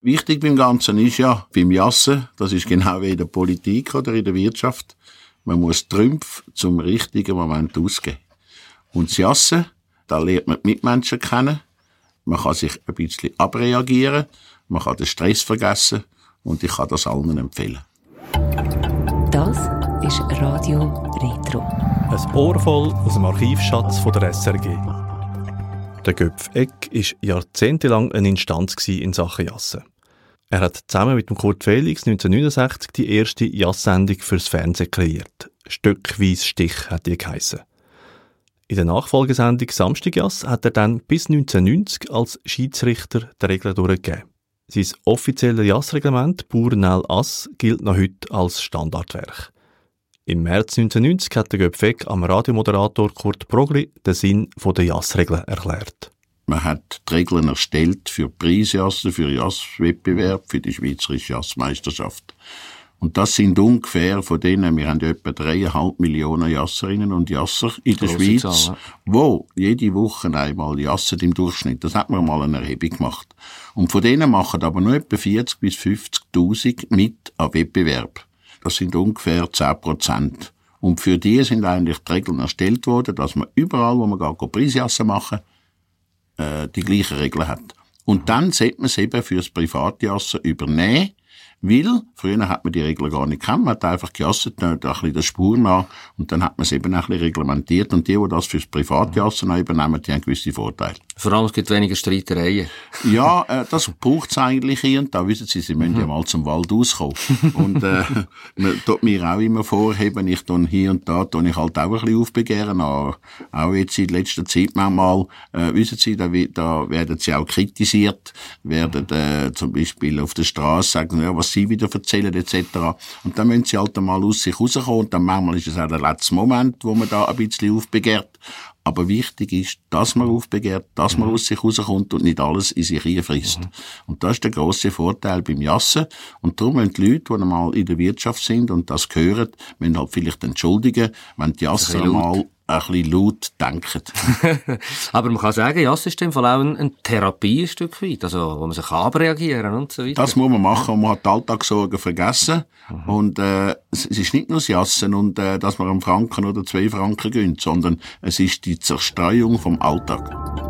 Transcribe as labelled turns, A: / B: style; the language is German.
A: Wichtig beim Ganzen ist ja, beim Jassen, das ist genau wie in der Politik oder in der Wirtschaft, man muss Trümpfe zum richtigen Moment ausgeben. Und das Jassen, da lernt man die Mitmenschen kennen, man kann sich ein bisschen abreagieren, man kann den Stress vergessen und ich kann das allen empfehlen.
B: Das ist Radio Retro.
C: Ein Ohr voll aus dem Archivschatz von der SRG. Der Göpf Eck war jahrzehntelang eine Instanz in Sachen Jassen. Er hat zusammen mit dem Kurt Felix 1969 die erste Jass-Sendung fürs Fernsehen kreiert. Stückweise Stich hat die geheissen. In der Nachfolgesendung Samstagjass hat er dann bis 1990 als Schiedsrichter die Regeln durchgegeben. Sein offizielles Jassreglement Burnell Ass gilt noch heute als Standardwerk. Im März 1990 hat der Göpfeck am Radiomoderator Kurt Progli den Sinn der Jassregeln erklärt.
A: Man hat die Regeln erstellt für Preisjassen, für Jasswettbewerb, für die Schweizerische Jassmeisterschaft. Und das sind ungefähr von denen, wir haben ja etwa dreieinhalb Millionen Jasserinnen und Jasser in der Schweiz, Zahl, wo jede Woche einmal jassen im Durchschnitt. Das hat man mal eine Erhebung gemacht. Und von denen machen aber nur etwa 40 bis 50.000 mit am Wettbewerb. Das sind ungefähr 10 Prozent. Und für die sind eigentlich die Regeln erstellt worden, dass man überall, wo man geht, Preisjassen machen, äh, die gleichen Regeln hat. Und dann sollte man es eben fürs Privatjassen übernehmen weil, früher hat man die Regeln gar nicht gekannt, man hat einfach gejasset, da ein bisschen der Spur nach, und dann hat man es eben ein bisschen reglementiert, und die, die das fürs Privatjassen übernehmen, die haben gewisse Vorteile.
D: Vor allem, es gibt weniger Streitereien.
A: ja, äh, das braucht es eigentlich hier und da. Wissen Sie, Sie müssen mhm. ja mal zum Wald auskommen. und, äh, man tut mir auch immer vorheben, ich tue hier und da, tue ich halt auch ein bisschen aufbegehren, auch, auch jetzt in letzter Zeit manchmal, äh, wissen Sie, da, da werden Sie auch kritisiert, werden, äh, zum Beispiel auf der Straße sagen, ja, was was sie wieder erzählen etc. Und dann müssen sie halt einmal aus sich rauskommen und dann manchmal ist es auch der letzte Moment, wo man da ein bisschen aufbegehrt. Aber wichtig ist, dass man aufbegehrt, dass man aus sich rauskommt und nicht alles in sich reinfrisst. Mhm. Und das ist der grosse Vorteil beim Jassen. Und darum müssen die Leute, die einmal in der Wirtschaft sind und das hören, müssen halt vielleicht entschuldigen, wenn die Jasser einmal ein bisschen laut denken.
D: Aber man kann sagen, ja, es ist im Fall auch eine Therapie ein Stück weit, also, wo man sich abreagieren und so weiter.
A: Das muss man machen und man hat die Alltagssorgen vergessen. Mhm. Und äh, es ist nicht nur das Jassen und äh, dass man einen Franken oder zwei Franken gönnt, sondern es ist die Zerstreuung vom Alltag.